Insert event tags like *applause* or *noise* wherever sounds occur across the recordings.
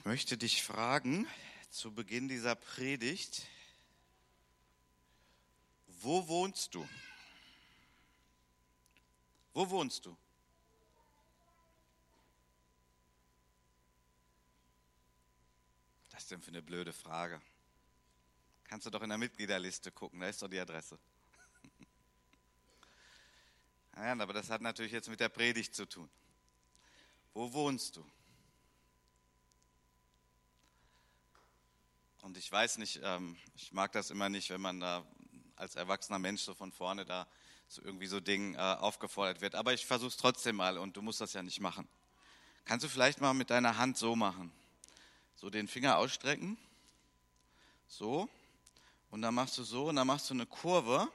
Ich möchte dich fragen, zu Beginn dieser Predigt, wo wohnst du? Wo wohnst du? Was ist denn für eine blöde Frage? Kannst du doch in der Mitgliederliste gucken, da ist doch die Adresse. *laughs* Ja, aber das hat natürlich jetzt mit der Predigt zu tun. Wo wohnst du? Und ich weiß nicht, ähm, ich mag das immer nicht, wenn man da als erwachsener Mensch so von vorne da zu irgendwie so Dingen äh, aufgefordert wird. Aber ich versuche es trotzdem mal und du musst das ja nicht machen. Kannst du vielleicht mal mit deiner Hand so machen? So den Finger ausstrecken. So. Und dann machst du so und dann machst du eine Kurve und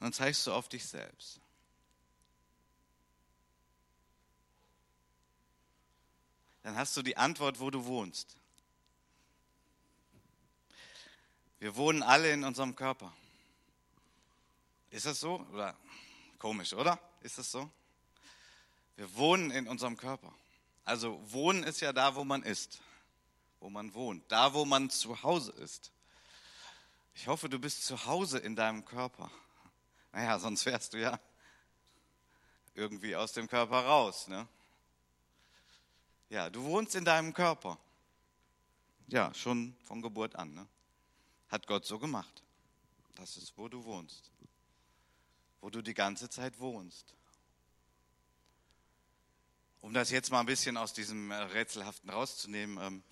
dann zeigst du auf dich selbst. Dann hast du die Antwort, wo du wohnst. Wir wohnen alle in unserem Körper. Ist das so? Oder komisch, oder? Ist das so? Wir wohnen in unserem Körper. Also wohnen ist ja da, wo man ist, wo man wohnt, da, wo man zu Hause ist. Ich hoffe, du bist zu Hause in deinem Körper. Naja, sonst wärst du ja irgendwie aus dem Körper raus. Ne? Ja, du wohnst in deinem Körper. Ja, schon von Geburt an. Ne? Hat Gott so gemacht. Das ist, wo du wohnst. Wo du die ganze Zeit wohnst. Um das jetzt mal ein bisschen aus diesem äh, Rätselhaften rauszunehmen, ähm,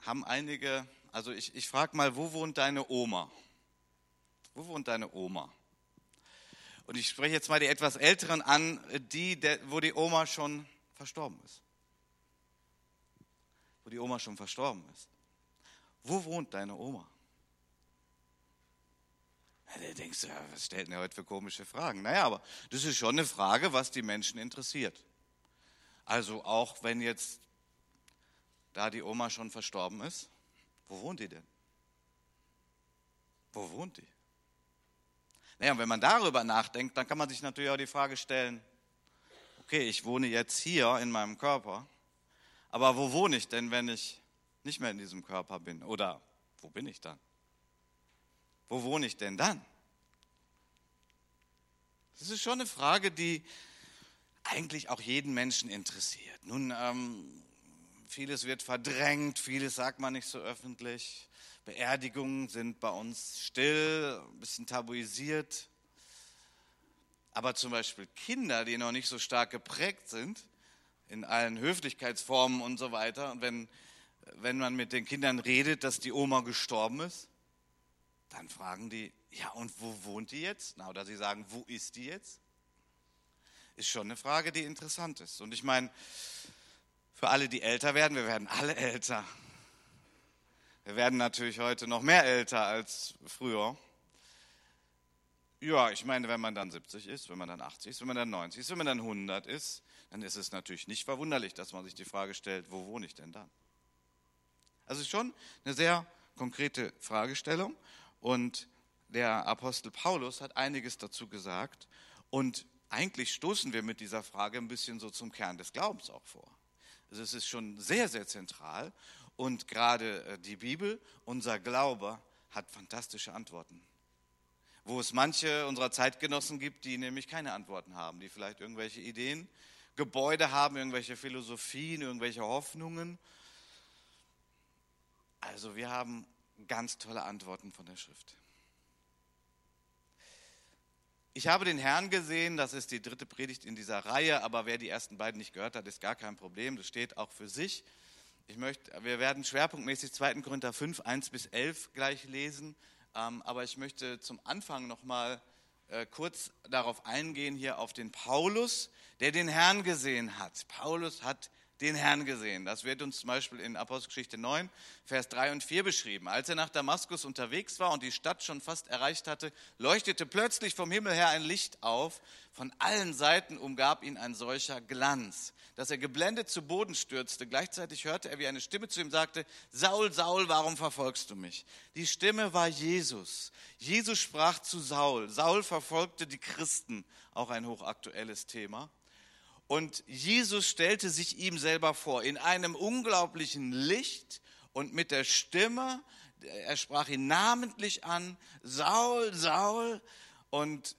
haben einige, also ich, ich frage mal, wo wohnt deine Oma? Wo wohnt deine Oma? Und ich spreche jetzt mal die etwas Älteren an, die, der, wo die Oma schon verstorben ist. Wo die Oma schon verstorben ist. Wo wohnt deine Oma? Ja, da denkst du, was stellt denn heute für komische Fragen? Naja, aber das ist schon eine Frage, was die Menschen interessiert. Also auch wenn jetzt da die Oma schon verstorben ist, wo wohnt die denn? Wo wohnt die? Naja, und wenn man darüber nachdenkt, dann kann man sich natürlich auch die Frage stellen, okay, ich wohne jetzt hier in meinem Körper, aber wo wohne ich denn, wenn ich nicht mehr in diesem Körper bin? Oder wo bin ich dann? Wo wohne ich denn dann? Das ist schon eine Frage, die eigentlich auch jeden Menschen interessiert. Nun, ähm, vieles wird verdrängt, vieles sagt man nicht so öffentlich. Beerdigungen sind bei uns still, ein bisschen tabuisiert. Aber zum Beispiel Kinder, die noch nicht so stark geprägt sind, in allen Höflichkeitsformen und so weiter, und wenn, wenn man mit den Kindern redet, dass die Oma gestorben ist, dann fragen die, ja, und wo wohnt die jetzt? Na, oder sie sagen, wo ist die jetzt? Ist schon eine Frage, die interessant ist. Und ich meine, für alle, die älter werden, wir werden alle älter. Wir werden natürlich heute noch mehr älter als früher. Ja, ich meine, wenn man dann 70 ist, wenn man dann 80 ist, wenn man dann 90 ist, wenn man dann 100 ist, dann ist es natürlich nicht verwunderlich, dass man sich die Frage stellt, wo wohne ich denn dann? Also schon eine sehr konkrete Fragestellung. Und der Apostel Paulus hat einiges dazu gesagt. Und eigentlich stoßen wir mit dieser Frage ein bisschen so zum Kern des Glaubens auch vor. Also es ist schon sehr, sehr zentral. Und gerade äh, die Bibel, unser Glaube, hat fantastische Antworten. Wo es manche unserer Zeitgenossen gibt, die nämlich keine Antworten haben, die vielleicht irgendwelche Ideen, Gebäude haben, irgendwelche Philosophien, irgendwelche Hoffnungen. Also wir haben ganz tolle Antworten von der Schrift. Ich habe den Herrn gesehen, das ist die dritte Predigt in dieser Reihe, aber wer die ersten beiden nicht gehört hat, ist gar kein Problem, das steht auch für sich. Ich möchte, wir werden schwerpunktmäßig 2. Korinther 5, 1 bis 11 gleich lesen, ähm, aber ich möchte zum Anfang nochmal äh, kurz darauf eingehen, hier auf den Paulus, der den Herrn gesehen hat. Paulus hat den Herrn gesehen. Das wird uns zum Beispiel in Apostelgeschichte 9, Vers 3 und 4 beschrieben. Als er nach Damaskus unterwegs war und die Stadt schon fast erreicht hatte, leuchtete plötzlich vom Himmel her ein Licht auf. Von allen Seiten umgab ihn ein solcher Glanz, dass er geblendet zu Boden stürzte. Gleichzeitig hörte er, wie eine Stimme zu ihm sagte, Saul, Saul, warum verfolgst du mich? Die Stimme war Jesus. Jesus sprach zu Saul. Saul verfolgte die Christen, auch ein hochaktuelles Thema. Und Jesus stellte sich ihm selber vor in einem unglaublichen Licht und mit der Stimme, er sprach ihn namentlich an, Saul, Saul. Und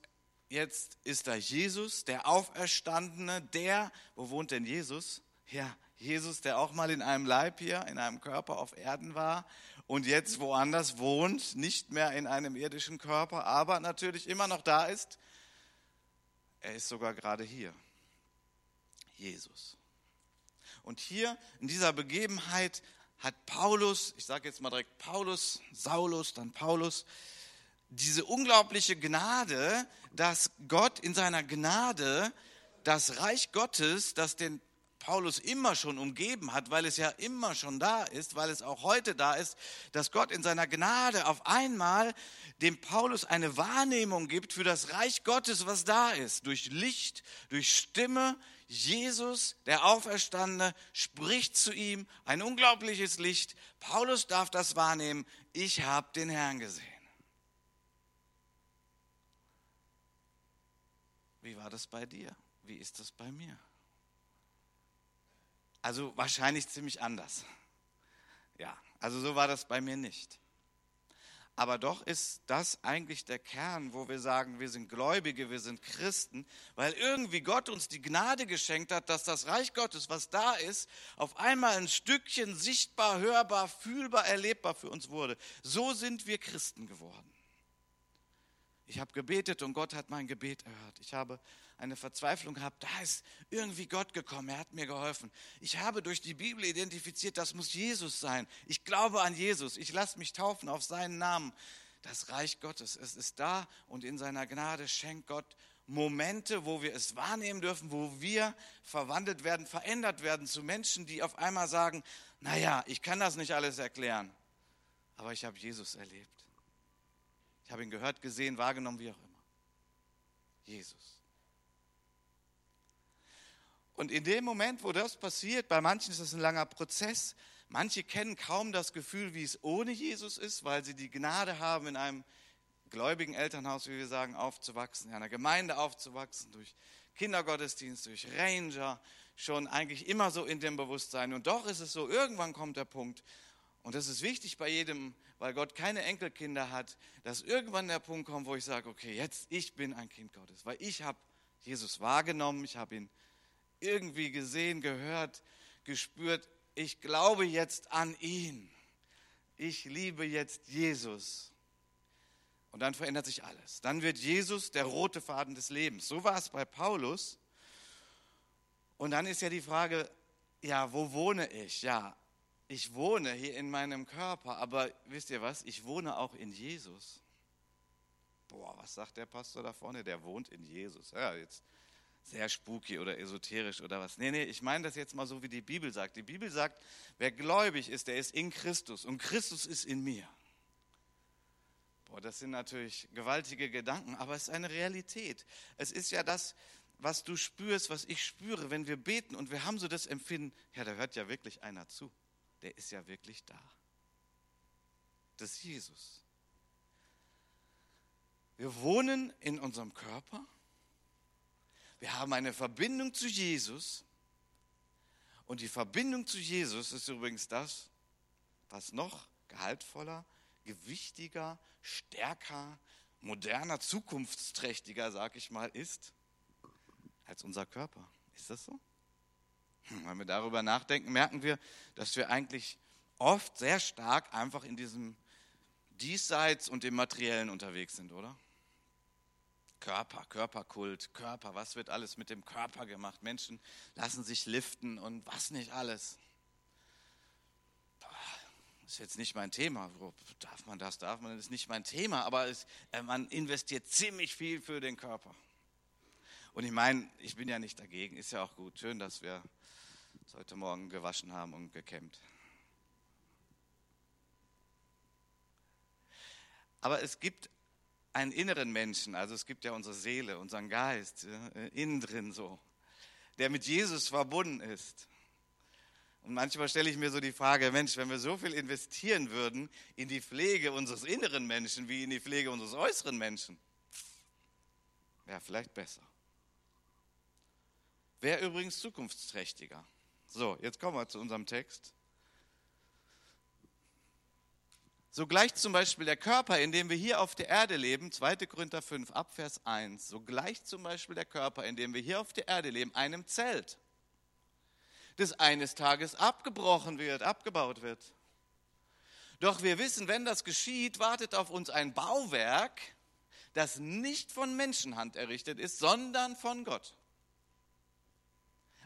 jetzt ist da Jesus, der Auferstandene, der, wo wohnt denn Jesus? Ja, Jesus, der auch mal in einem Leib hier, in einem Körper auf Erden war und jetzt woanders wohnt, nicht mehr in einem irdischen Körper, aber natürlich immer noch da ist. Er ist sogar gerade hier. Jesus. Und hier in dieser Begebenheit hat Paulus, ich sage jetzt mal direkt Paulus, Saulus, dann Paulus, diese unglaubliche Gnade, dass Gott in seiner Gnade das Reich Gottes, das den Paulus immer schon umgeben hat, weil es ja immer schon da ist, weil es auch heute da ist, dass Gott in seiner Gnade auf einmal dem Paulus eine Wahrnehmung gibt für das Reich Gottes, was da ist, durch Licht, durch Stimme. Jesus, der Auferstandene, spricht zu ihm, ein unglaubliches Licht. Paulus darf das wahrnehmen, ich habe den Herrn gesehen. Wie war das bei dir? Wie ist das bei mir? Also wahrscheinlich ziemlich anders. Ja, also so war das bei mir nicht. Aber doch ist das eigentlich der Kern, wo wir sagen, wir sind Gläubige, wir sind Christen, weil irgendwie Gott uns die Gnade geschenkt hat, dass das Reich Gottes, was da ist, auf einmal ein Stückchen sichtbar, hörbar, fühlbar, erlebbar für uns wurde. So sind wir Christen geworden. Ich habe gebetet und Gott hat mein Gebet erhört. Ich habe eine Verzweiflung gehabt, da ist irgendwie Gott gekommen, er hat mir geholfen. Ich habe durch die Bibel identifiziert, das muss Jesus sein. Ich glaube an Jesus, ich lasse mich taufen auf seinen Namen. Das Reich Gottes, es ist da und in seiner Gnade schenkt Gott Momente, wo wir es wahrnehmen dürfen, wo wir verwandelt werden, verändert werden zu Menschen, die auf einmal sagen, naja, ich kann das nicht alles erklären, aber ich habe Jesus erlebt. Ich habe ihn gehört, gesehen, wahrgenommen, wie auch immer. Jesus. Und in dem Moment, wo das passiert, bei manchen ist das ein langer Prozess. Manche kennen kaum das Gefühl, wie es ohne Jesus ist, weil sie die Gnade haben, in einem gläubigen Elternhaus, wie wir sagen, aufzuwachsen, in einer Gemeinde aufzuwachsen, durch Kindergottesdienst, durch Ranger, schon eigentlich immer so in dem Bewusstsein. Und doch ist es so, irgendwann kommt der Punkt, und das ist wichtig bei jedem, weil Gott keine Enkelkinder hat, dass irgendwann der Punkt kommt, wo ich sage, okay, jetzt ich bin ein Kind Gottes, weil ich habe Jesus wahrgenommen, ich habe ihn irgendwie gesehen, gehört, gespürt, ich glaube jetzt an ihn. Ich liebe jetzt Jesus. Und dann verändert sich alles. Dann wird Jesus der rote Faden des Lebens. So war es bei Paulus. Und dann ist ja die Frage, ja, wo wohne ich? Ja, ich wohne hier in meinem Körper, aber wisst ihr was? Ich wohne auch in Jesus. Boah, was sagt der Pastor da vorne? Der wohnt in Jesus. Ja, jetzt sehr spooky oder esoterisch oder was. Nee, nee, ich meine das jetzt mal so, wie die Bibel sagt. Die Bibel sagt, wer gläubig ist, der ist in Christus und Christus ist in mir. Boah, das sind natürlich gewaltige Gedanken, aber es ist eine Realität. Es ist ja das, was du spürst, was ich spüre, wenn wir beten und wir haben so das Empfinden, ja, da hört ja wirklich einer zu. Der ist ja wirklich da. Das ist Jesus. Wir wohnen in unserem Körper wir haben eine Verbindung zu Jesus. Und die Verbindung zu Jesus ist übrigens das, was noch gehaltvoller, gewichtiger, stärker, moderner, zukunftsträchtiger, sag ich mal, ist als unser Körper. Ist das so? Hm, wenn wir darüber nachdenken, merken wir, dass wir eigentlich oft sehr stark einfach in diesem Diesseits und im Materiellen unterwegs sind, oder? Körper, Körperkult, Körper, was wird alles mit dem Körper gemacht? Menschen lassen sich liften und was nicht alles. Das ist jetzt nicht mein Thema. Darf man das, darf man das? ist nicht mein Thema, aber es, äh, man investiert ziemlich viel für den Körper. Und ich meine, ich bin ja nicht dagegen, ist ja auch gut. Schön, dass wir uns heute Morgen gewaschen haben und gekämmt. Aber es gibt einen inneren Menschen, also es gibt ja unsere Seele, unseren Geist, ja, innen drin so, der mit Jesus verbunden ist. Und manchmal stelle ich mir so die Frage, Mensch, wenn wir so viel investieren würden in die Pflege unseres inneren Menschen wie in die Pflege unseres äußeren Menschen, wäre vielleicht besser. Wäre übrigens zukunftsträchtiger. So, jetzt kommen wir zu unserem Text. So gleicht zum Beispiel der Körper, in dem wir hier auf der Erde leben, 2. Korinther 5, Abvers 1, so gleicht zum Beispiel der Körper, in dem wir hier auf der Erde leben, einem Zelt, das eines Tages abgebrochen wird, abgebaut wird. Doch wir wissen, wenn das geschieht, wartet auf uns ein Bauwerk, das nicht von Menschenhand errichtet ist, sondern von Gott.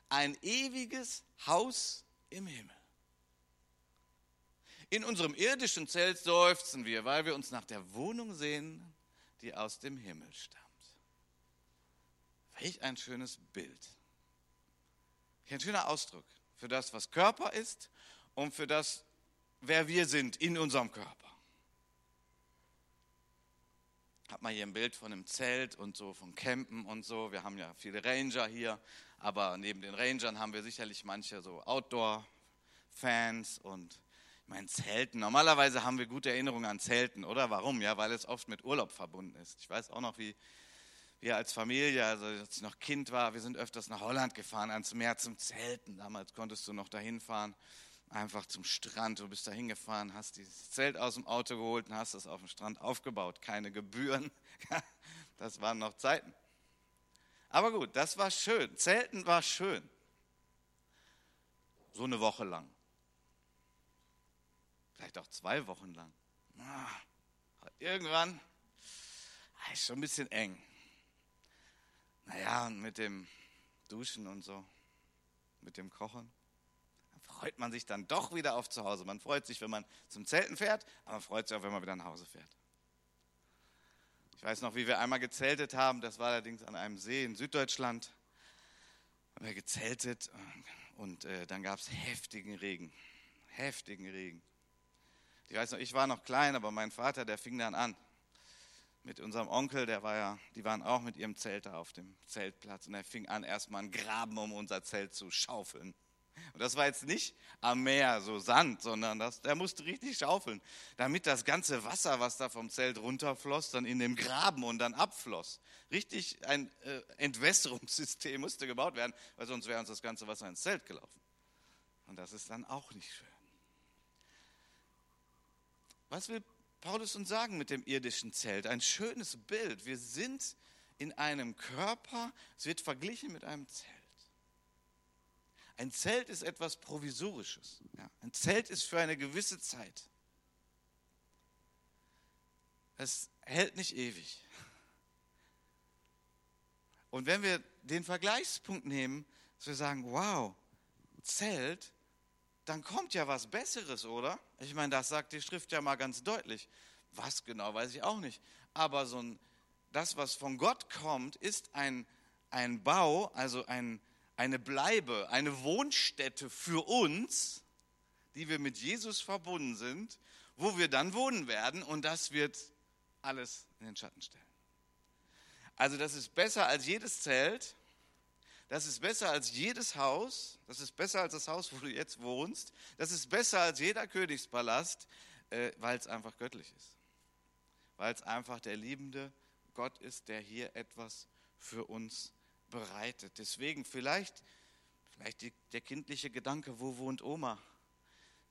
Ein ewiges Haus im Himmel. In unserem irdischen Zelt seufzen wir, weil wir uns nach der Wohnung sehen, die aus dem Himmel stammt. Welch ein schönes Bild. Ein schöner Ausdruck für das, was Körper ist und für das, wer wir sind in unserem Körper. Hat mal hier ein Bild von einem Zelt und so, von Campen und so. Wir haben ja viele Ranger hier, aber neben den Rangern haben wir sicherlich manche so Outdoor-Fans und ich meine, Zelten. Normalerweise haben wir gute Erinnerungen an Zelten, oder? Warum? Ja, weil es oft mit Urlaub verbunden ist. Ich weiß auch noch, wie wir als Familie, also als ich noch Kind war, wir sind öfters nach Holland gefahren, ans Meer zum Zelten. Damals konntest du noch dahin fahren, einfach zum Strand. Du bist da hingefahren, hast dieses Zelt aus dem Auto geholt und hast es auf dem Strand aufgebaut. Keine Gebühren. *laughs* Das waren noch Zeiten. Aber gut, das war schön. Zelten war schön. So eine Woche lang vielleicht auch zwei Wochen lang. Ah, irgendwann ah, ist schon ein bisschen eng. Naja, und mit dem Duschen und so, mit dem Kochen, freut man sich dann doch wieder auf zu Hause. Man freut sich, wenn man zum Zelten fährt, aber man freut sich auch, wenn man wieder nach Hause fährt. Ich weiß noch, wie wir einmal gezeltet haben, das war allerdings an einem See in Süddeutschland. Haben wir gezeltet und äh, dann gab es heftigen Regen. Heftigen Regen. Ich weiß noch, ich war noch klein, aber mein Vater, der fing dann an. Mit unserem Onkel, der war ja, die waren auch mit ihrem Zelt da auf dem Zeltplatz und er fing an, erstmal einen Graben um unser Zelt zu schaufeln. Und das war jetzt nicht am Meer, so Sand, sondern das, der musste richtig schaufeln, damit das ganze Wasser, was da vom Zelt runterfloss, dann in dem Graben und dann abfloss. Richtig ein äh, Entwässerungssystem musste gebaut werden, weil sonst wäre uns das ganze Wasser ins Zelt gelaufen. Und das ist dann auch nicht schön. Was will Paulus uns sagen mit dem irdischen Zelt? Ein schönes Bild. Wir sind in einem Körper, es wird verglichen mit einem Zelt. Ein Zelt ist etwas Provisorisches. Ja, ein Zelt ist für eine gewisse Zeit. Es hält nicht ewig. Und wenn wir den Vergleichspunkt nehmen, dass wir sagen, wow, Zelt dann kommt ja was Besseres, oder? Ich meine, das sagt die Schrift ja mal ganz deutlich. Was genau, weiß ich auch nicht. Aber so ein, das, was von Gott kommt, ist ein, ein Bau, also ein, eine Bleibe, eine Wohnstätte für uns, die wir mit Jesus verbunden sind, wo wir dann wohnen werden und das wird alles in den Schatten stellen. Also das ist besser als jedes Zelt das ist besser als jedes Haus, das ist besser als das Haus, wo du jetzt wohnst, das ist besser als jeder Königspalast, äh, weil es einfach göttlich ist. Weil es einfach der liebende Gott ist, der hier etwas für uns bereitet. Deswegen vielleicht, vielleicht die, der kindliche Gedanke, wo wohnt Oma?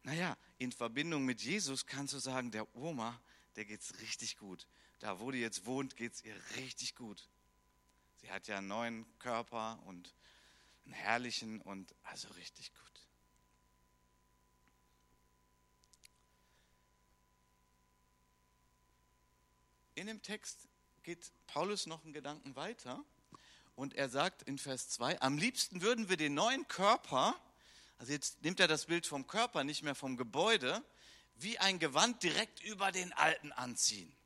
Naja, in Verbindung mit Jesus kannst du sagen, der Oma, der geht es richtig gut. Da, wo die jetzt wohnt, geht es ihr richtig gut. Sie hat ja einen neuen Körper und einen herrlichen und also richtig gut. In dem Text geht Paulus noch einen Gedanken weiter und er sagt in Vers 2, am liebsten würden wir den neuen Körper, also jetzt nimmt er das Bild vom Körper, nicht mehr vom Gebäude, wie ein Gewand direkt über den alten anziehen.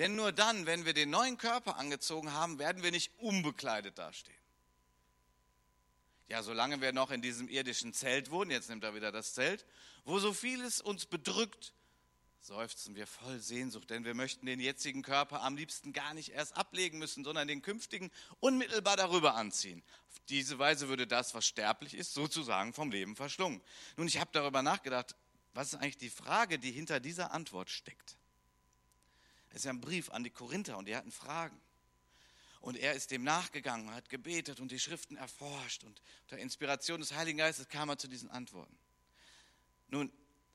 Denn nur dann, wenn wir den neuen Körper angezogen haben, werden wir nicht unbekleidet dastehen. Ja, solange wir noch in diesem irdischen Zelt wohnen, jetzt nimmt er wieder das Zelt, wo so vieles uns bedrückt, seufzen wir voll Sehnsucht, denn wir möchten den jetzigen Körper am liebsten gar nicht erst ablegen müssen, sondern den künftigen unmittelbar darüber anziehen. Auf diese Weise würde das, was sterblich ist, sozusagen vom Leben verschlungen. Nun, ich habe darüber nachgedacht, was ist eigentlich die Frage, die hinter dieser Antwort steckt? Es ist ja ein Brief an die Korinther und die hatten Fragen. Und er ist dem nachgegangen, hat gebetet und die Schriften erforscht. Und unter Inspiration des Heiligen Geistes kam er zu diesen Antworten. Nun,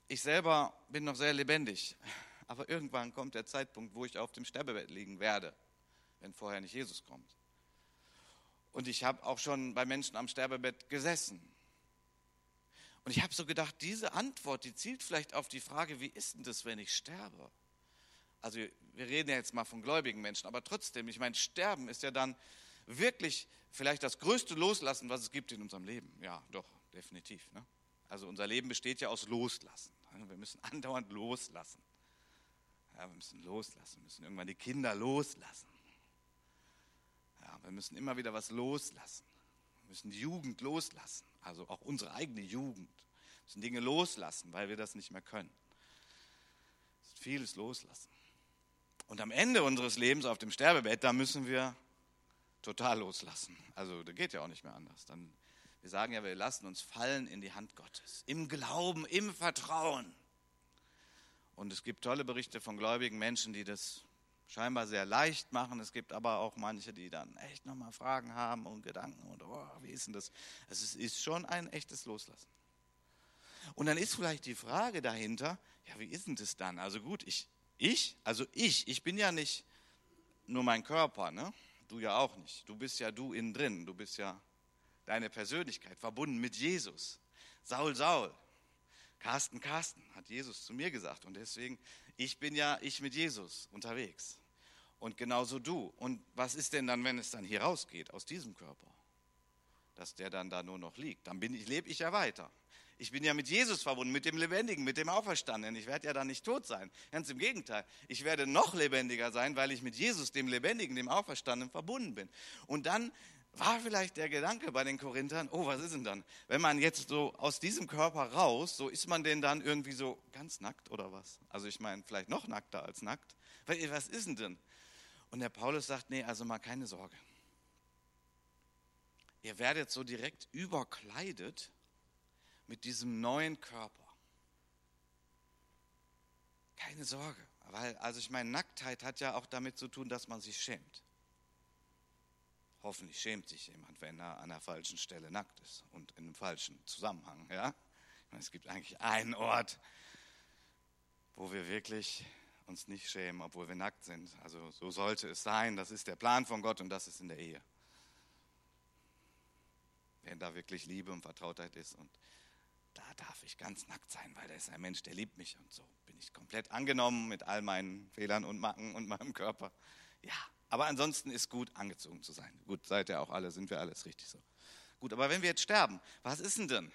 ich selber bin noch sehr lebendig, *laughs* aber irgendwann kommt der Zeitpunkt, wo ich auf dem Sterbebett liegen werde, wenn vorher nicht Jesus kommt. Und ich habe auch schon bei Menschen am Sterbebett gesessen. Und ich habe so gedacht, diese Antwort, die zielt vielleicht auf die Frage, wie ist denn das, wenn ich sterbe? Also wir reden ja jetzt mal von gläubigen Menschen, aber trotzdem, ich meine, Sterben ist ja dann wirklich vielleicht das größte Loslassen, was es gibt in unserem Leben. Ja, doch, definitiv. Ne? Also unser Leben besteht ja aus Loslassen. Wir müssen *laughs* andauernd loslassen. Ja, wir müssen loslassen, wir müssen irgendwann die Kinder loslassen. Ja, wir müssen immer wieder was loslassen. Wir müssen die Jugend loslassen, also auch unsere eigene Jugend. Wir müssen Dinge loslassen, weil wir das nicht mehr können. Vieles loslassen. Und am Ende unseres Lebens auf dem Sterbebett, da müssen wir total loslassen. Also da geht ja auch nicht mehr anders. Dann, wir sagen ja, wir lassen uns fallen in die Hand Gottes. Im Glauben, im Vertrauen. Und es gibt tolle Berichte von gläubigen Menschen, die das scheinbar sehr leicht machen. Es gibt aber auch manche, die dann echt nochmal Fragen haben und Gedanken und oh, wie ist denn das? Also es ist schon ein echtes Loslassen. Und dann ist vielleicht die Frage dahinter, ja, wie ist denn das dann? Also gut, ich, ich, also ich, ich bin ja nicht nur mein Körper, ne? Du ja auch nicht. Du bist ja du innen drin. Du bist ja deine Persönlichkeit verbunden mit Jesus. Saul, Saul. Carsten, Carsten, hat Jesus zu mir gesagt. Und deswegen, ich bin ja ich mit Jesus unterwegs. Und genauso du. Und was ist denn dann, wenn es dann hier rausgeht aus diesem Körper? Dass der dann da nur noch liegt. Dann bin ich, lebe ich ja weiter. Ich bin ja mit Jesus verbunden, mit dem Lebendigen, mit dem Auferstandenen. Ich werde ja dann nicht tot sein. Ganz im Gegenteil. Ich werde noch lebendiger sein, weil ich mit Jesus, dem Lebendigen, dem Auferstandenen verbunden bin. Und dann war vielleicht der Gedanke bei den Korinthern, oh, was ist denn dann? Wenn man jetzt so aus diesem Körper raus, so ist man denn dann irgendwie so ganz nackt oder was? Also ich meine, vielleicht noch nackter als nackt. Was ist denn denn? Und der Paulus sagt, nee, also mal keine Sorge. Ihr werdet so direkt überkleidet mit diesem neuen Körper. Keine Sorge, weil, also ich meine, Nacktheit hat ja auch damit zu tun, dass man sich schämt. Hoffentlich schämt sich jemand, wenn er an der falschen Stelle nackt ist und in einem falschen Zusammenhang. Ja? Meine, es gibt eigentlich einen Ort, wo wir wirklich uns nicht schämen, obwohl wir nackt sind. Also so sollte es sein. Das ist der Plan von Gott und das ist in der Ehe. Wenn da wirklich Liebe und Vertrautheit ist und da darf ich ganz nackt sein, weil da ist ein Mensch, der liebt mich und so bin ich komplett angenommen mit all meinen Fehlern und Macken und meinem Körper. Ja, aber ansonsten ist gut, angezogen zu sein. Gut, seid ihr auch alle, sind wir alles richtig so. Gut, aber wenn wir jetzt sterben, was ist denn denn?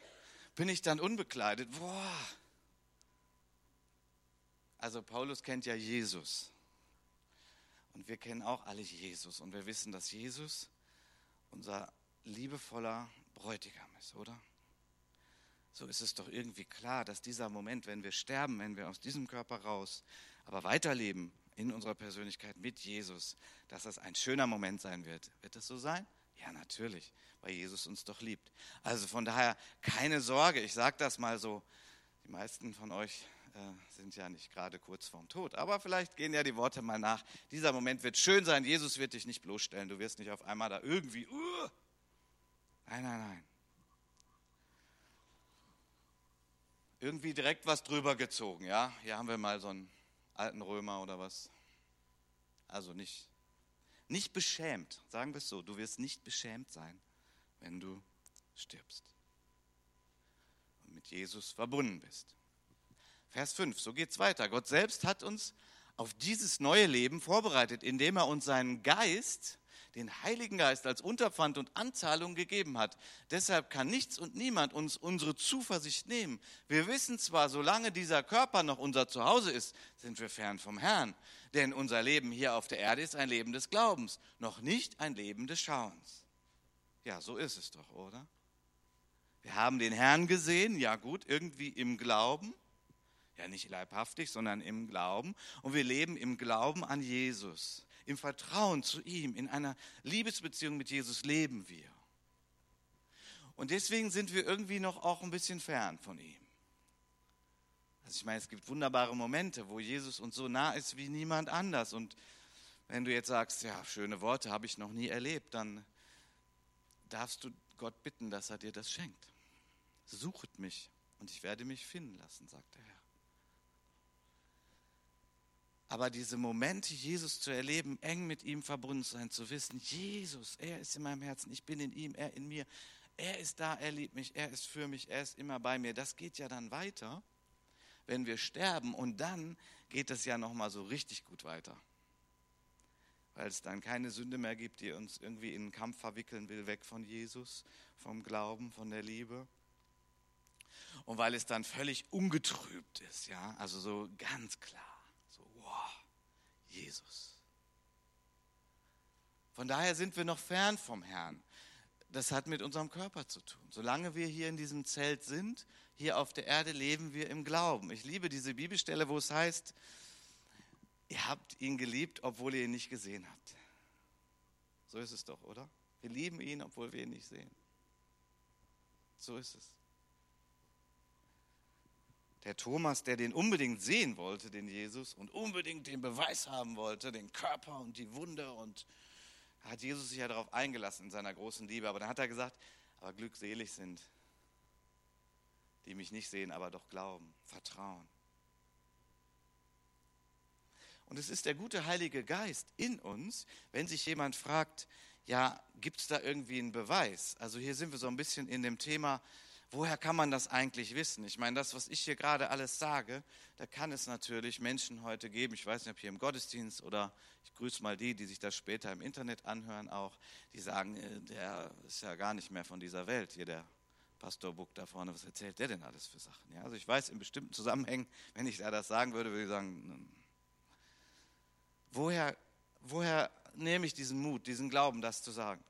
Bin ich dann unbekleidet? Boah. Also Paulus kennt ja Jesus. Und wir kennen auch alle Jesus. Und wir wissen, dass Jesus unser liebevoller Bräutigam ist, oder? So ist es doch irgendwie klar, dass dieser Moment, wenn wir sterben, wenn wir aus diesem Körper raus, aber weiterleben in unserer Persönlichkeit mit Jesus, dass das ein schöner Moment sein wird. Wird das so sein? Ja, natürlich, weil Jesus uns doch liebt. Also von daher keine Sorge, ich sage das mal so. Die meisten von euch äh, sind ja nicht gerade kurz vorm Tod, aber vielleicht gehen ja die Worte mal nach. Dieser Moment wird schön sein, Jesus wird dich nicht bloßstellen, du wirst nicht auf einmal da irgendwie. Uh, nein, nein, nein. Irgendwie direkt was drüber gezogen. Ja, hier haben wir mal so einen alten Römer oder was. Also nicht, nicht beschämt, sagen wir es so. Du wirst nicht beschämt sein, wenn du stirbst und mit Jesus verbunden bist. Vers 5, so geht es weiter. Gott selbst hat uns auf dieses neue Leben vorbereitet, indem er uns seinen Geist den Heiligen Geist als Unterpfand und Anzahlung gegeben hat. Deshalb kann nichts und niemand uns unsere Zuversicht nehmen. Wir wissen zwar, solange dieser Körper noch unser Zuhause ist, sind wir fern vom Herrn. Denn unser Leben hier auf der Erde ist ein Leben des Glaubens, noch nicht ein Leben des Schauens. Ja, so ist es doch, oder? Wir haben den Herrn gesehen, ja gut, irgendwie im Glauben. Ja, nicht leibhaftig, sondern im Glauben. Und wir leben im Glauben an Jesus im Vertrauen zu ihm, in einer Liebesbeziehung mit Jesus leben wir. Und deswegen sind wir irgendwie noch auch ein bisschen fern von ihm. Also ich meine, es gibt wunderbare Momente, wo Jesus uns so nah ist wie niemand anders. Und Wenn du jetzt sagst, ja, schöne Worte habe ich noch nie erlebt, dann darfst du Gott bitten, dass er dir das schenkt. Suchet mich und ich werde mich finden lassen, sagt der Herr. Aber diese Momente, Jesus zu erleben, eng mit ihm verbunden sein, zu wissen, Jesus, er ist in meinem Herzen, ich bin in ihm, er in mir, er ist da, er liebt mich, er ist für mich, er ist immer bei mir. Das geht ja dann weiter, wenn wir sterben und dann geht es ja noch mal so richtig gut weiter. Weil es dann keine Sünde mehr gibt, die uns irgendwie in einen Kampf verwickeln will, weg von Jesus, vom Glauben, von der Liebe. Und weil es dann völlig ungetrübt ist, ja, also so ganz klar. Jesus. Von daher sind wir noch fern vom Herrn. Das hat mit unserem Körper zu tun. Solange wir hier in diesem Zelt sind, hier auf der Erde leben wir im Glauben. Ich liebe diese Bibelstelle, wo es heißt, ihr habt ihn geliebt, obwohl ihr ihn nicht gesehen habt. So ist es doch, oder? Wir lieben ihn, obwohl wir ihn nicht sehen. So ist es. Der Thomas, der den unbedingt sehen wollte, den Jesus, und unbedingt den Beweis haben wollte, den Körper und die Wunde, und hat Jesus sich ja darauf eingelassen in seiner großen Liebe. Aber dann hat er gesagt, aber glückselig sind, die mich nicht sehen, aber doch glauben, vertrauen. Und es ist der gute Heilige Geist in uns, wenn sich jemand fragt, ja, gibt es da irgendwie einen Beweis? Also hier sind wir so ein bisschen in dem Thema, woher kann man das eigentlich wissen? Ich meine, das, was ich hier gerade alles sage, da kann es natürlich Menschen heute geben, ich weiß nicht, ob hier im Gottesdienst oder ich grüße mal die, die sich das später im Internet anhören auch, die sagen, äh, der ist ja gar nicht mehr von dieser Welt, hier der Pastor Buck da vorne, was erzählt der denn alles für Sachen? Ja, also ich weiß in bestimmten Zusammenhängen, wenn ich da das sagen würde, würde ich sagen, hm, woher, woher nehme ich diesen Mut, diesen Glauben, das zu sagen?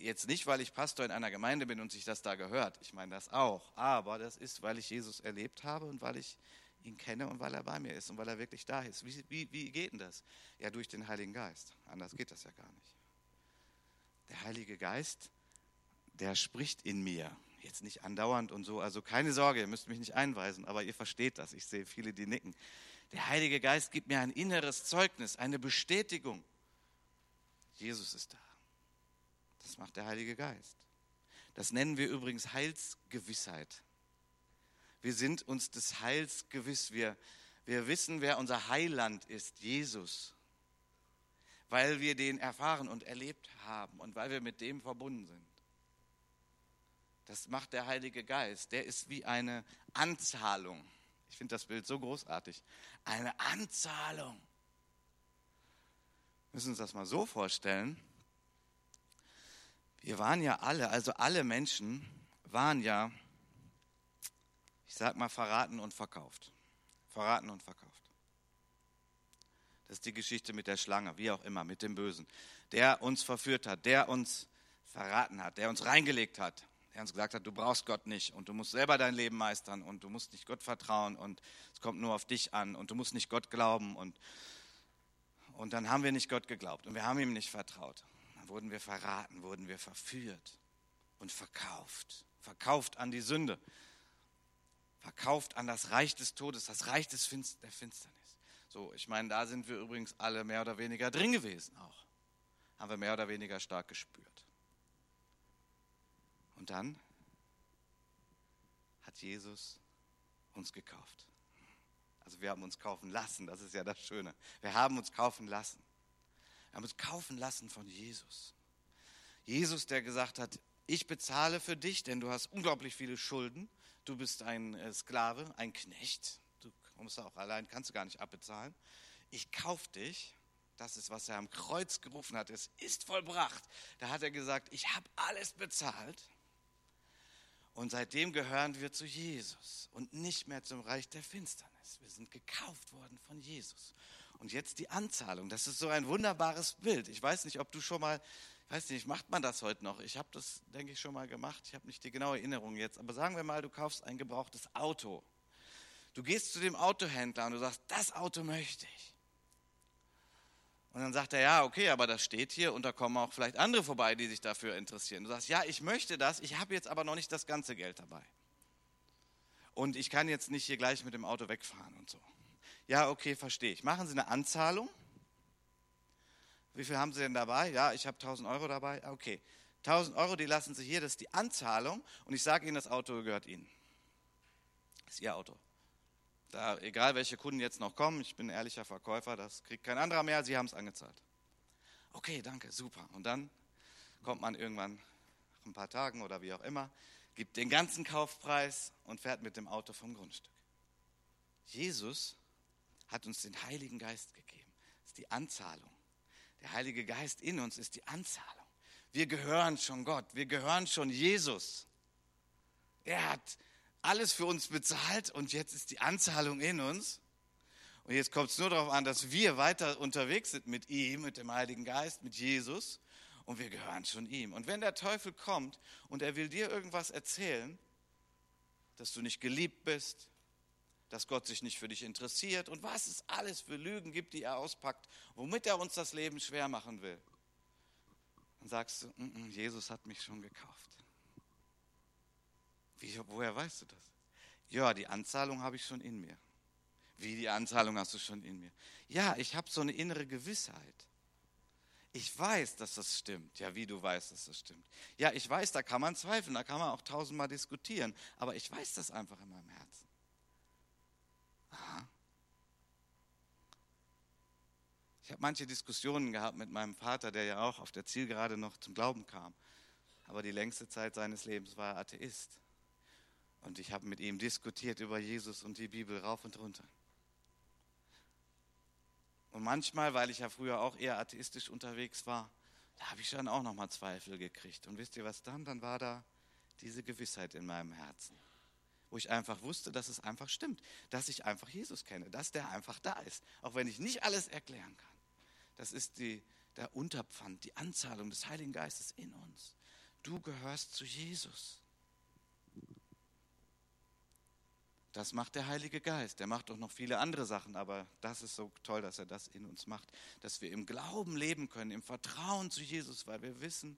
Jetzt nicht, weil ich Pastor in einer Gemeinde bin und sich das da gehört. Ich meine das auch. Aber das ist, weil ich Jesus erlebt habe und weil ich ihn kenne und weil er bei mir ist und weil er wirklich da ist. Wie, wie, wie geht denn das? Ja, durch den Heiligen Geist. Anders geht das ja gar nicht. Der Heilige Geist, der spricht in mir. Jetzt nicht andauernd und so. Also keine Sorge, ihr müsst mich nicht einweisen, aber ihr versteht das. Ich sehe viele, die nicken. Der Heilige Geist gibt mir ein inneres Zeugnis, eine Bestätigung. Jesus ist da. Das macht der Heilige Geist. Das nennen wir übrigens Heilsgewissheit. Wir sind uns des Heils gewiss. Wir, wir wissen, wer unser Heiland ist, Jesus. Weil wir den erfahren und erlebt haben und weil wir mit dem verbunden sind. Das macht der Heilige Geist. Der ist wie eine Anzahlung. Ich finde das Bild so großartig. Eine Anzahlung. Wir müssen uns das mal so vorstellen. Wir waren ja alle, also alle Menschen waren ja, ich sag mal, verraten und verkauft. Verraten und verkauft. Das ist die Geschichte mit der Schlange, wie auch immer, mit dem Bösen, der uns verführt hat, der uns verraten hat, der uns reingelegt hat, der uns gesagt hat, du brauchst Gott nicht und du musst selber dein Leben meistern und du musst nicht Gott vertrauen und es kommt nur auf dich an und du musst nicht Gott glauben und, und dann haben wir nicht Gott geglaubt und wir haben ihm nicht vertraut wurden wir verraten, wurden wir verführt und verkauft. Verkauft an die Sünde. Verkauft an das Reich des Todes, das Reich des Finst der Finsternis. So, ich meine, da sind wir übrigens alle mehr oder weniger drin gewesen auch. Haben wir mehr oder weniger stark gespürt. Und dann hat Jesus uns gekauft. Also wir haben uns kaufen lassen, das ist ja das Schöne. Wir haben uns kaufen lassen. Haben uns kaufen lassen von Jesus. Jesus, der gesagt hat, ich bezahle für dich, denn du hast unglaublich viele Schulden. Du bist ein äh, Sklave, ein Knecht. Du kommst auch allein, kannst du gar nicht abbezahlen. Ich kaufe dich. Das ist, was er am Kreuz gerufen hat. Es ist vollbracht. Da hat er gesagt, ich habe alles bezahlt. Und seitdem gehören wir zu Jesus und nicht mehr zum Reich der Finsternis. Wir sind gekauft worden von Jesus. Und jetzt die Anzahlung. Das ist so ein wunderbares Bild. Ich weiß nicht, ob du schon mal, ich weiß nicht, macht man das heute noch? Ich habe das, denke ich, schon mal gemacht. Ich habe nicht die genaue Erinnerung jetzt. Aber sagen wir mal, du kaufst ein gebrauchtes Auto. Du gehst zu dem Autohändler und du sagst, das Auto möchte ich. Und dann sagt er, ja, okay, aber das steht hier und da kommen auch vielleicht andere vorbei, die sich dafür interessieren. Du sagst, ja, ich möchte das, ich habe jetzt aber noch nicht das ganze Geld dabei. Und ich kann jetzt nicht hier gleich mit dem Auto wegfahren und so. Ja, okay, verstehe ich. Machen Sie eine Anzahlung wie viel haben Sie denn dabei? Ja, ich habe 1000 Euro dabei. Okay, 1000 Euro, die lassen Sie hier, das ist die Anzahlung. Und ich sage Ihnen, das Auto gehört Ihnen. Das ist Ihr Auto. Da, egal welche Kunden jetzt noch kommen, ich bin ehrlicher Verkäufer, das kriegt kein anderer mehr, Sie haben es angezahlt. Okay, danke, super. Und dann kommt man irgendwann nach ein paar Tagen oder wie auch immer, gibt den ganzen Kaufpreis und fährt mit dem Auto vom Grundstück. Jesus hat uns den Heiligen Geist gegeben. Das ist die Anzahlung. Der Heilige Geist in uns ist die Anzahlung. Wir gehören schon Gott, wir gehören schon Jesus. Er hat alles für uns bezahlt und jetzt ist die Anzahlung in uns. Und jetzt kommt es nur darauf an, dass wir weiter unterwegs sind mit ihm, mit dem Heiligen Geist, mit Jesus und wir gehören schon ihm. Und wenn der Teufel kommt und er will dir irgendwas erzählen, dass du nicht geliebt bist, dass Gott sich nicht für dich interessiert und was es alles für Lügen gibt, die er auspackt, womit er uns das Leben schwer machen will, dann sagst du, mm -mm, Jesus hat mich schon gekauft. Wie, woher weißt du das? Ja, die Anzahlung habe ich schon in mir. Wie die Anzahlung hast du schon in mir? Ja, ich habe so eine innere Gewissheit. Ich weiß, dass das stimmt. Ja, wie du weißt, dass das stimmt. Ja, ich weiß, da kann man zweifeln, da kann man auch tausendmal diskutieren. Aber ich weiß das einfach in meinem Herzen. Ich habe manche Diskussionen gehabt mit meinem Vater, der ja auch auf der Zielgerade noch zum Glauben kam. Aber die längste Zeit seines Lebens war er Atheist. Und ich habe mit ihm diskutiert über Jesus und die Bibel rauf und runter. Und manchmal, weil ich ja früher auch eher atheistisch unterwegs war, da habe ich dann auch nochmal Zweifel gekriegt. Und wisst ihr was dann? Dann war da diese Gewissheit in meinem Herzen, wo ich einfach wusste, dass es einfach stimmt, dass ich einfach Jesus kenne, dass der einfach da ist, auch wenn ich nicht alles erklären kann. Das ist die, der Unterpfand, die Anzahlung des Heiligen Geistes in uns. Du gehörst zu Jesus. Das macht der Heilige Geist. Der macht auch noch viele andere Sachen, aber das ist so toll, dass er das in uns macht, dass wir im Glauben leben können, im Vertrauen zu Jesus, weil wir wissen,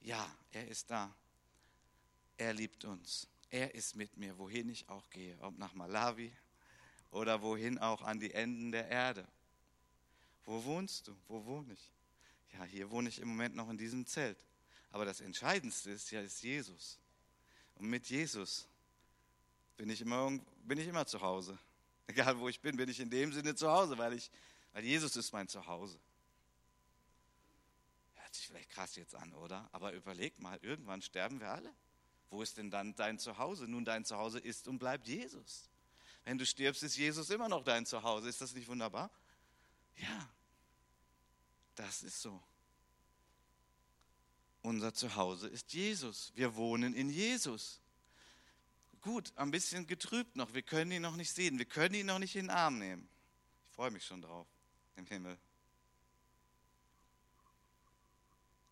ja, er ist da. Er liebt uns. Er ist mit mir, wohin ich auch gehe, ob nach Malawi oder wohin auch an die Enden der Erde. Wo wohnst du? Wo wohne ich? Ja, hier wohne ich im Moment noch in diesem Zelt. Aber das Entscheidendste ist ja, ist Jesus. Und mit Jesus bin ich immer, bin ich immer zu Hause. *laughs* Egal wo ich bin, bin ich in dem Sinne zu Hause, weil, ich, weil Jesus ist mein Zuhause. Hört sich vielleicht krass jetzt an, oder? Aber überleg mal, irgendwann sterben wir alle. Wo ist denn dann dein Zuhause? Nun, dein Zuhause ist und bleibt Jesus. Wenn du stirbst, ist Jesus immer noch dein Zuhause. Ist das nicht wunderbar? Ja, das ist so. Unser Zuhause ist Jesus. Wir wohnen in Jesus gut, ein bisschen getrübt noch. Wir können ihn noch nicht sehen. Wir können ihn noch nicht in den Arm nehmen. Ich freue mich schon drauf im Himmel.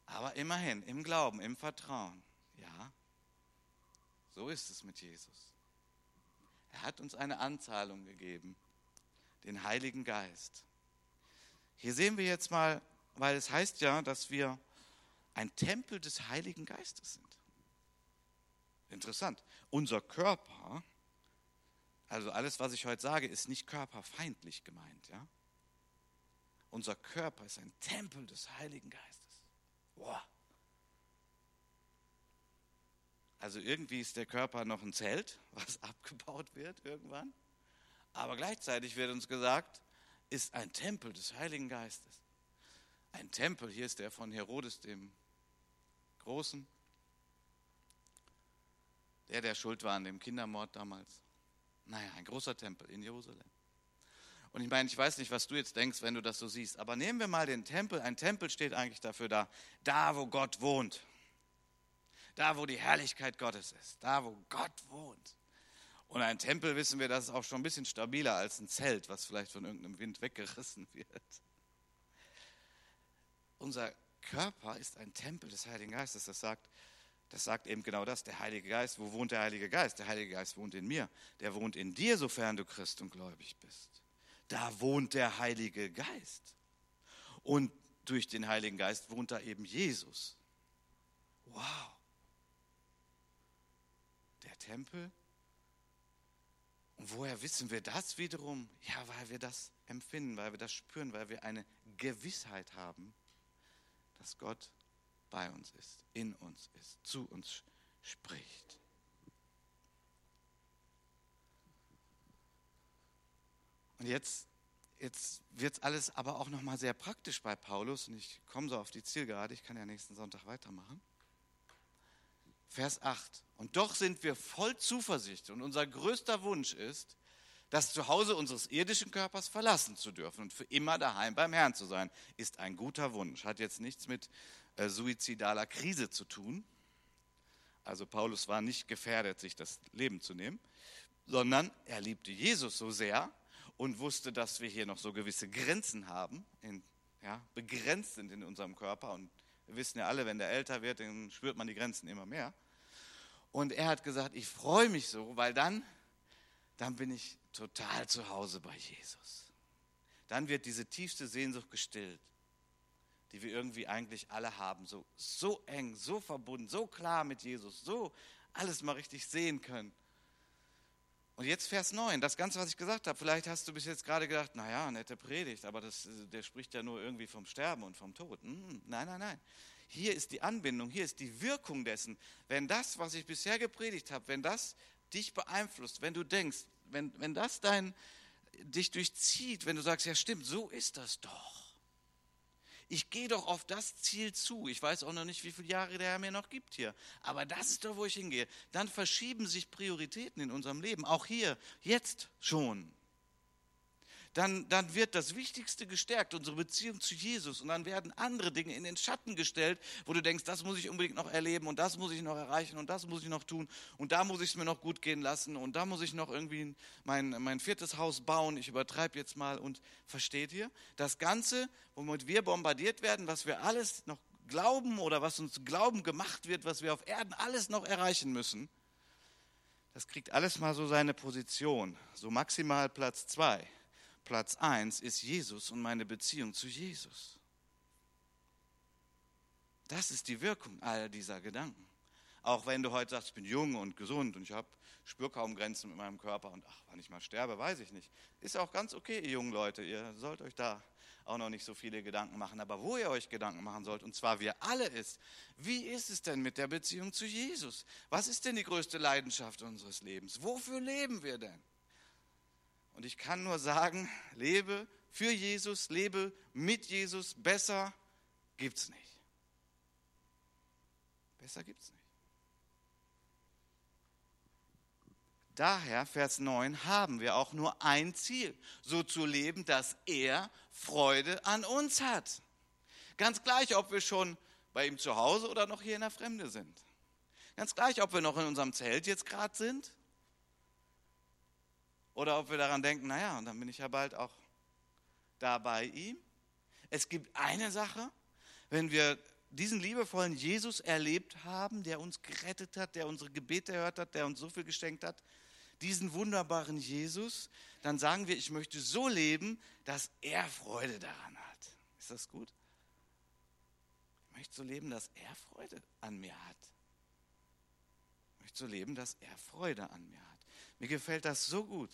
Aber immerhin, im Glauben, im Vertrauen. Ja, so ist es mit Jesus. Er hat uns eine Anzahlung gegeben, den Heiligen Geist. Hier sehen wir jetzt mal, weil es heißt ja, dass wir ein Tempel des Heiligen Geistes sind. Interessant. Unser Körper, also alles, was ich heute sage, ist nicht körperfeindlich gemeint. Ja? Unser Körper ist ein Tempel des Heiligen Geistes. Boah. Also irgendwie ist der Körper noch ein Zelt, *laughs* was abgebaut wird irgendwann. Aber gleichzeitig wird uns gesagt, ist ein Tempel des Heiligen Geistes. Ein Tempel, hier ist der von Herodes dem Großen. Der, der schuld war an dem Kindermord damals. Naja, ein großer Tempel in Jerusalem. Und ich meine, ich weiß nicht, was du jetzt denkst, wenn du das so siehst, aber nehmen wir mal den Tempel. Ein Tempel steht eigentlich dafür da, da wo Gott wohnt. Da wo die Herrlichkeit Gottes ist. Da wo Gott wohnt. Und ein Tempel, wissen wir, das ist auch schon ein bisschen stabiler als ein Zelt, was vielleicht von irgendeinem Wind weggerissen wird. Unser Körper ist ein Tempel des Heiligen Geistes. Das sagt das sagt eben genau das, der Heilige Geist. Wo wohnt der Heilige Geist? Der Heilige Geist wohnt in mir. Der wohnt in dir, sofern du Christ und gläubig bist. Da wohnt der Heilige Geist. Und durch den Heiligen Geist wohnt da eben Jesus. Wow. Der Tempel. Und woher wissen wir das wiederum? Ja, weil wir das empfinden, weil wir das spüren, weil wir eine Gewissheit haben dass Gott bei uns ist, in uns ist, zu uns spricht. Und jetzt, jetzt wird alles aber auch nochmal sehr praktisch bei Paulus und ich komme so auf die Zielgerade, ich kann ja nächsten Sonntag weitermachen. Vers 8. Und doch sind wir voll Zuversicht und unser größter Wunsch ist, das Zuhause unseres irdischen Körpers verlassen zu dürfen und für immer daheim beim Herrn zu sein, ist ein guter Wunsch. Hat jetzt nichts mit äh, suizidaler Krise zu tun. Also Paulus war nicht gefährdet, sich das Leben zu nehmen, sondern er liebte Jesus so sehr und wusste, dass wir hier noch so gewisse Grenzen haben, in, ja, begrenzt sind in unserem Körper. Und wir wissen ja alle, wenn der älter wird, dann spürt man die Grenzen immer mehr. Und er hat gesagt, ich freue mich so, weil dann, dann bin ich total zu Hause bei Jesus. Dann wird diese tiefste Sehnsucht gestillt, die wir irgendwie eigentlich alle haben, so, so eng, so verbunden, so klar mit Jesus, so alles mal richtig sehen können. Und jetzt Vers 9, das Ganze, was ich gesagt habe, vielleicht hast du bis jetzt gerade gedacht, naja, nette Predigt, aber das, der spricht ja nur irgendwie vom Sterben und vom Tod. Hm, nein, nein, nein. Hier ist die Anbindung, hier ist die Wirkung dessen. Wenn das, was ich bisher gepredigt habe, wenn das dich beeinflusst, wenn du denkst, wenn, wenn das dein, dich durchzieht, wenn du sagst, ja stimmt, so ist das doch. Ich gehe doch auf das Ziel zu. Ich weiß auch noch nicht, wie viele Jahre der Herr mir noch gibt hier. Aber das ist doch, wo ich hingehe. Dann verschieben sich Prioritäten in unserem Leben. Auch hier, jetzt schon dann, dann wird das Wichtigste gestärkt, unsere Beziehung zu Jesus. Und dann werden andere Dinge in den Schatten gestellt, wo du denkst, das muss ich unbedingt noch erleben und das muss ich noch erreichen und das muss ich noch tun und da muss ich es mir noch gut gehen lassen und da muss ich noch irgendwie mein, mein viertes Haus bauen. Ich übertreibe jetzt mal und versteht ihr? Das Ganze, womit wir bombardiert werden, was wir alles noch glauben oder was uns Glauben gemacht wird, was wir auf Erden alles noch erreichen müssen, das kriegt alles mal so seine Position, so maximal Platz zwei. Platz 1 ist Jesus und meine Beziehung zu Jesus. Das ist die Wirkung all dieser Gedanken. Auch wenn du heute sagst, ich bin jung und gesund und ich habe spüre kaum Grenzen mit meinem Körper und ach, wann ich mal sterbe, weiß ich nicht. Ist auch ganz okay, ihr jungen Leute. Ihr sollt euch da auch noch nicht so viele Gedanken machen. Aber wo ihr euch Gedanken machen sollt, und zwar wir alle ist, wie ist es denn mit der Beziehung zu Jesus? Was ist denn die größte Leidenschaft unseres Lebens? Wofür leben wir denn? Und ich kann nur sagen, lebe für Jesus, lebe mit Jesus, besser gibt's nicht. Besser gibt's nicht. Daher, Vers 9, haben wir auch nur ein Ziel, so zu leben, dass er Freude an uns hat. Ganz gleich, ob wir schon bei ihm zu Hause oder noch hier in der Fremde sind. Ganz gleich, ob wir noch in unserem Zelt jetzt gerade sind oder ob wir daran denken, naja, und dann bin ich ja bald auch da bei ihm. Es gibt eine Sache, wenn wir diesen liebevollen Jesus erlebt haben, der uns gerettet hat, der unsere Gebete erhört hat, der uns so viel geschenkt hat, diesen wunderbaren Jesus, dann sagen wir, ich möchte so leben, dass er Freude daran hat. Ist das gut? Ich möchte so leben, dass er Freude an mir hat. Ich möchte so leben, dass er Freude an mir hat. Mir gefällt das so gut.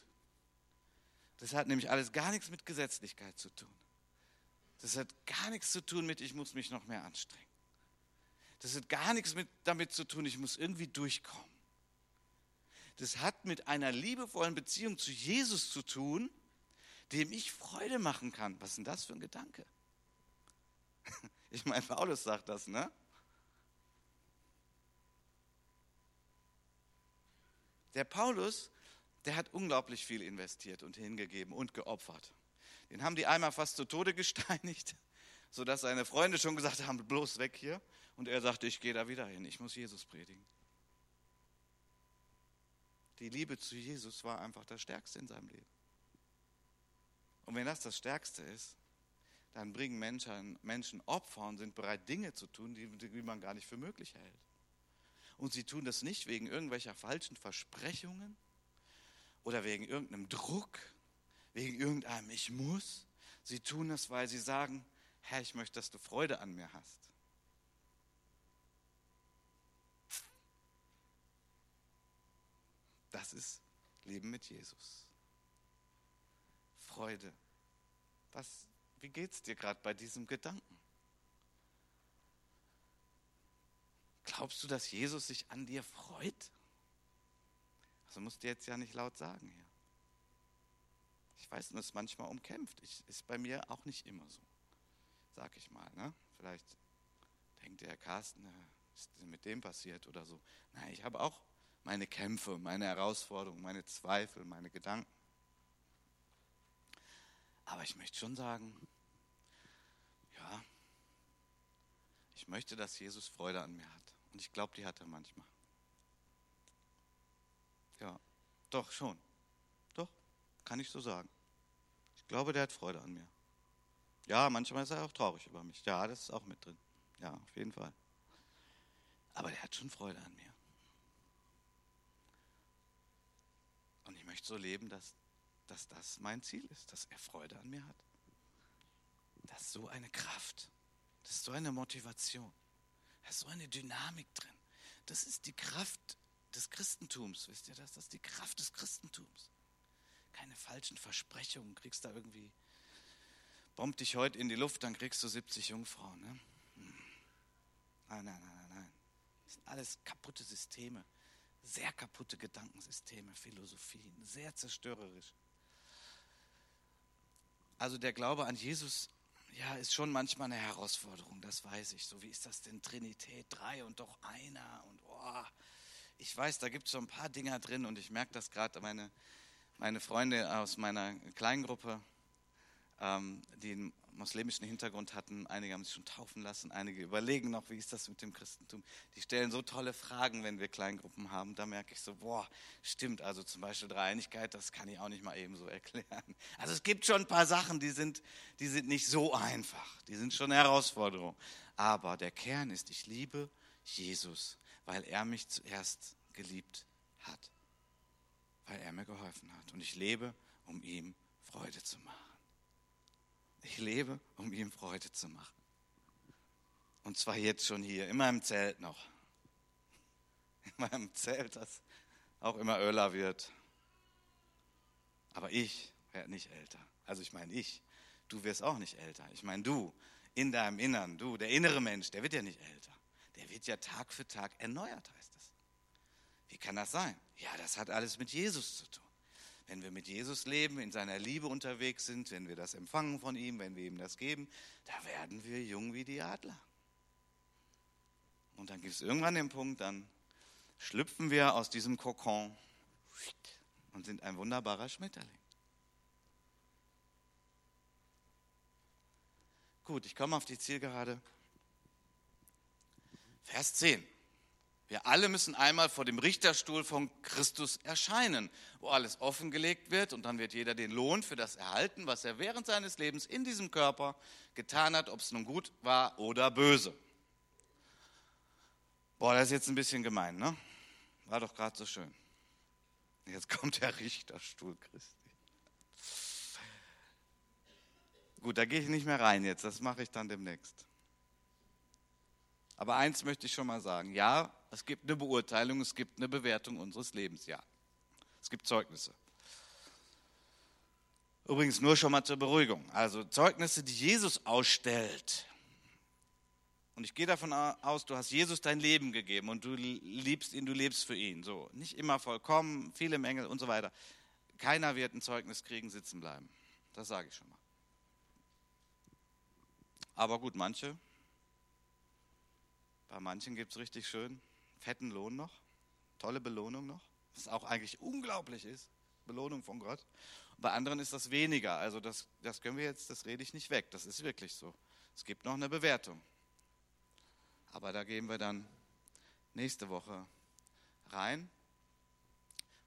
Das hat nämlich alles gar nichts mit Gesetzlichkeit zu tun. Das hat gar nichts zu tun mit, ich muss mich noch mehr anstrengen. Das hat gar nichts mit, damit zu tun, ich muss irgendwie durchkommen. Das hat mit einer liebevollen Beziehung zu Jesus zu tun, dem ich Freude machen kann. Was ist denn das für ein Gedanke? *laughs* Ich meine, Paulus sagt das, ne? Der Paulus der hat unglaublich viel investiert und hingegeben und geopfert. Den haben die einmal fast zu Tode *laughs* gesteinigt, sodass seine Freunde schon gesagt haben, bloß weg hier. Und er sagte, ich gehe da wieder hin, ich muss Jesus predigen. Die Liebe zu Jesus war einfach das Stärkste in seinem Leben. Und wenn das das Stärkste ist, dann bringen Menschen, Menschen Opfer und sind bereit, Dinge zu tun, die, die man gar nicht für möglich hält. Und sie tun das nicht wegen irgendwelcher falschen Versprechungen, oder wegen irgendeinem Druck, wegen irgendeinem Ich muss. Sie tun das, weil sie sagen, Herr, ich möchte, dass du Freude an mir hast. Das ist Leben mit Jesus. Freude. Was, wie geht es dir gerade bei diesem Gedanken? Glaubst du, dass Jesus sich an dir freut? Also musst du jetzt ja nicht laut sagen hier. Ich weiß, es ist manchmal umkämpft. Ich, ist bei mir auch nicht immer so, sag ich mal. Ne? Vielleicht denkt der Carsten, was ist mit dem passiert oder so. Nein, ich habe auch meine Kämpfe, meine Herausforderungen, meine Zweifel, meine Gedanken. Aber ich möchte schon sagen, ja, ich möchte, dass Jesus Freude an mir hat. Und ich glaube, die hat er manchmal. Ja, doch schon. Doch, kann ich so sagen. Ich glaube, der hat Freude an mir. Ja, manchmal ist er auch traurig über mich. Ja, das ist auch mit drin. Ja, auf jeden Fall. Aber der hat schon Freude an mir. Und ich möchte so leben, dass, dass das mein Ziel ist, dass er Freude an mir hat. Das ist so eine Kraft. Das ist so eine Motivation. Da ist so eine Dynamik drin. Das ist die Kraft des Christentums. Wisst ihr das? Das ist die Kraft des Christentums. Keine falschen Versprechungen. Kriegst da irgendwie, bomb dich heute in die Luft, dann kriegst du 70 Jungfrauen. Ne? Hm. Nein, nein, nein, nein, nein. Das sind alles kaputte Systeme. Sehr kaputte Gedankensysteme, Philosophien. Sehr zerstörerisch. Also der Glaube an Jesus ja, ist schon manchmal eine Herausforderung, das weiß ich. So, wie ist das denn Trinität? Drei und doch einer und oh, ich weiß, da gibt es so ein paar Dinger drin und ich merke das gerade, meine, meine Freunde aus meiner Kleingruppe, ähm, die einen muslimischen Hintergrund hatten, einige haben sich schon taufen lassen, einige überlegen noch, wie ist das mit dem Christentum. Die stellen so tolle Fragen, wenn wir Kleingruppen haben, da merke ich so, boah, stimmt, also zum Beispiel Dreieinigkeit, das kann ich auch nicht mal eben so erklären. Also es gibt schon ein paar Sachen, die sind, die sind nicht so einfach, die sind schon eine Herausforderung. Aber der Kern ist, ich liebe Jesus weil er mich zuerst geliebt hat, weil er mir geholfen hat. Und ich lebe, um ihm Freude zu machen. Ich lebe, um ihm Freude zu machen. Und zwar jetzt schon hier, in meinem Zelt noch. *laughs* In meinem Zelt, das auch immer öler wird. Aber ich werde nicht älter. Also ich meine ich. Du wirst auch nicht älter. Ich meine du, in deinem Innern, du, der innere Mensch, der wird ja nicht älter der wird ja Tag für Tag erneuert, heißt es. Wie kann das sein? Ja, das hat alles mit Jesus zu tun. Wenn wir mit Jesus leben, in seiner Liebe unterwegs sind, wenn wir das empfangen von ihm, wenn wir ihm das geben, da werden wir jung wie die Adler. Und dann gibt es irgendwann den Punkt, dann schlüpfen wir aus diesem Kokon und sind ein wunderbarer Schmetterling. Gut, ich komme auf die Zielgerade. Vers 10. Wir alle müssen einmal vor dem Richterstuhl von Christus erscheinen, wo alles offengelegt wird und dann wird jeder den Lohn für das erhalten, was er während seines Lebens in diesem Körper getan hat, ob es nun gut war oder böse. Boah, das ist jetzt ein bisschen gemein, ne? War doch gerade so schön. Jetzt kommt der Richterstuhl Christi. Gut, da gehe ich nicht mehr rein jetzt, das mache ich dann demnächst. Aber eins möchte ich schon mal sagen. Ja, es gibt eine Beurteilung, es gibt eine Bewertung unseres Lebens, ja. Es gibt Zeugnisse. Übrigens nur schon mal zur Beruhigung. Also Zeugnisse, die Jesus ausstellt. Und ich gehe davon aus, du hast Jesus dein Leben gegeben und du liebst ihn, du lebst für ihn. So, nicht immer vollkommen, viele Mängel und so weiter. Keiner wird ein Zeugnis kriegen, sitzen bleiben. Das sage ich schon mal. Aber gut, manche bei manchen gibt es richtig schön fetten Lohn noch, tolle Belohnung noch, was auch eigentlich unglaublich ist, Belohnung von Gott. Bei anderen ist das weniger. Also das, das können wir jetzt, das rede ich nicht weg. Das ist wirklich so. Es gibt noch eine Bewertung. Aber da gehen wir dann nächste Woche rein.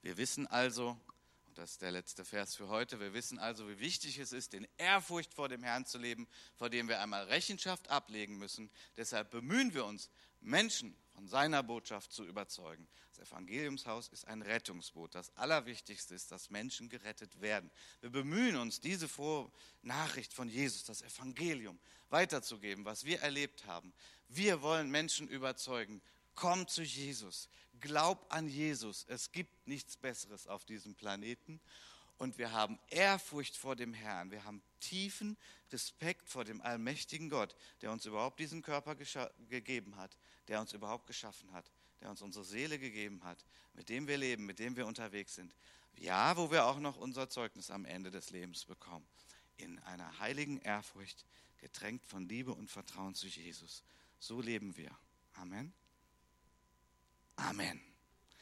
Wir wissen also, und das ist der letzte Vers für heute, wir wissen also, wie wichtig es ist, in Ehrfurcht vor dem Herrn zu leben, vor dem wir einmal Rechenschaft ablegen müssen. Deshalb bemühen wir uns, Menschen von seiner Botschaft zu überzeugen. Das Evangeliumshaus ist ein Rettungsboot. Das Allerwichtigste ist, dass Menschen gerettet werden. Wir bemühen uns, diese frohe Nachricht von Jesus, das Evangelium, weiterzugeben, was wir erlebt haben. Wir wollen Menschen überzeugen. Komm zu Jesus. Glaub an Jesus. Es gibt nichts Besseres auf diesem Planeten. Und wir haben Ehrfurcht vor dem Herrn. Wir haben tiefen Respekt vor dem allmächtigen Gott, der uns überhaupt diesen Körper gegeben hat, der uns überhaupt geschaffen hat, der uns unsere Seele gegeben hat, mit dem wir leben, mit dem wir unterwegs sind. Ja, wo wir auch noch unser Zeugnis am Ende des Lebens bekommen. In einer heiligen Ehrfurcht, getränkt von Liebe und Vertrauen zu Jesus. So leben wir. Amen. Amen.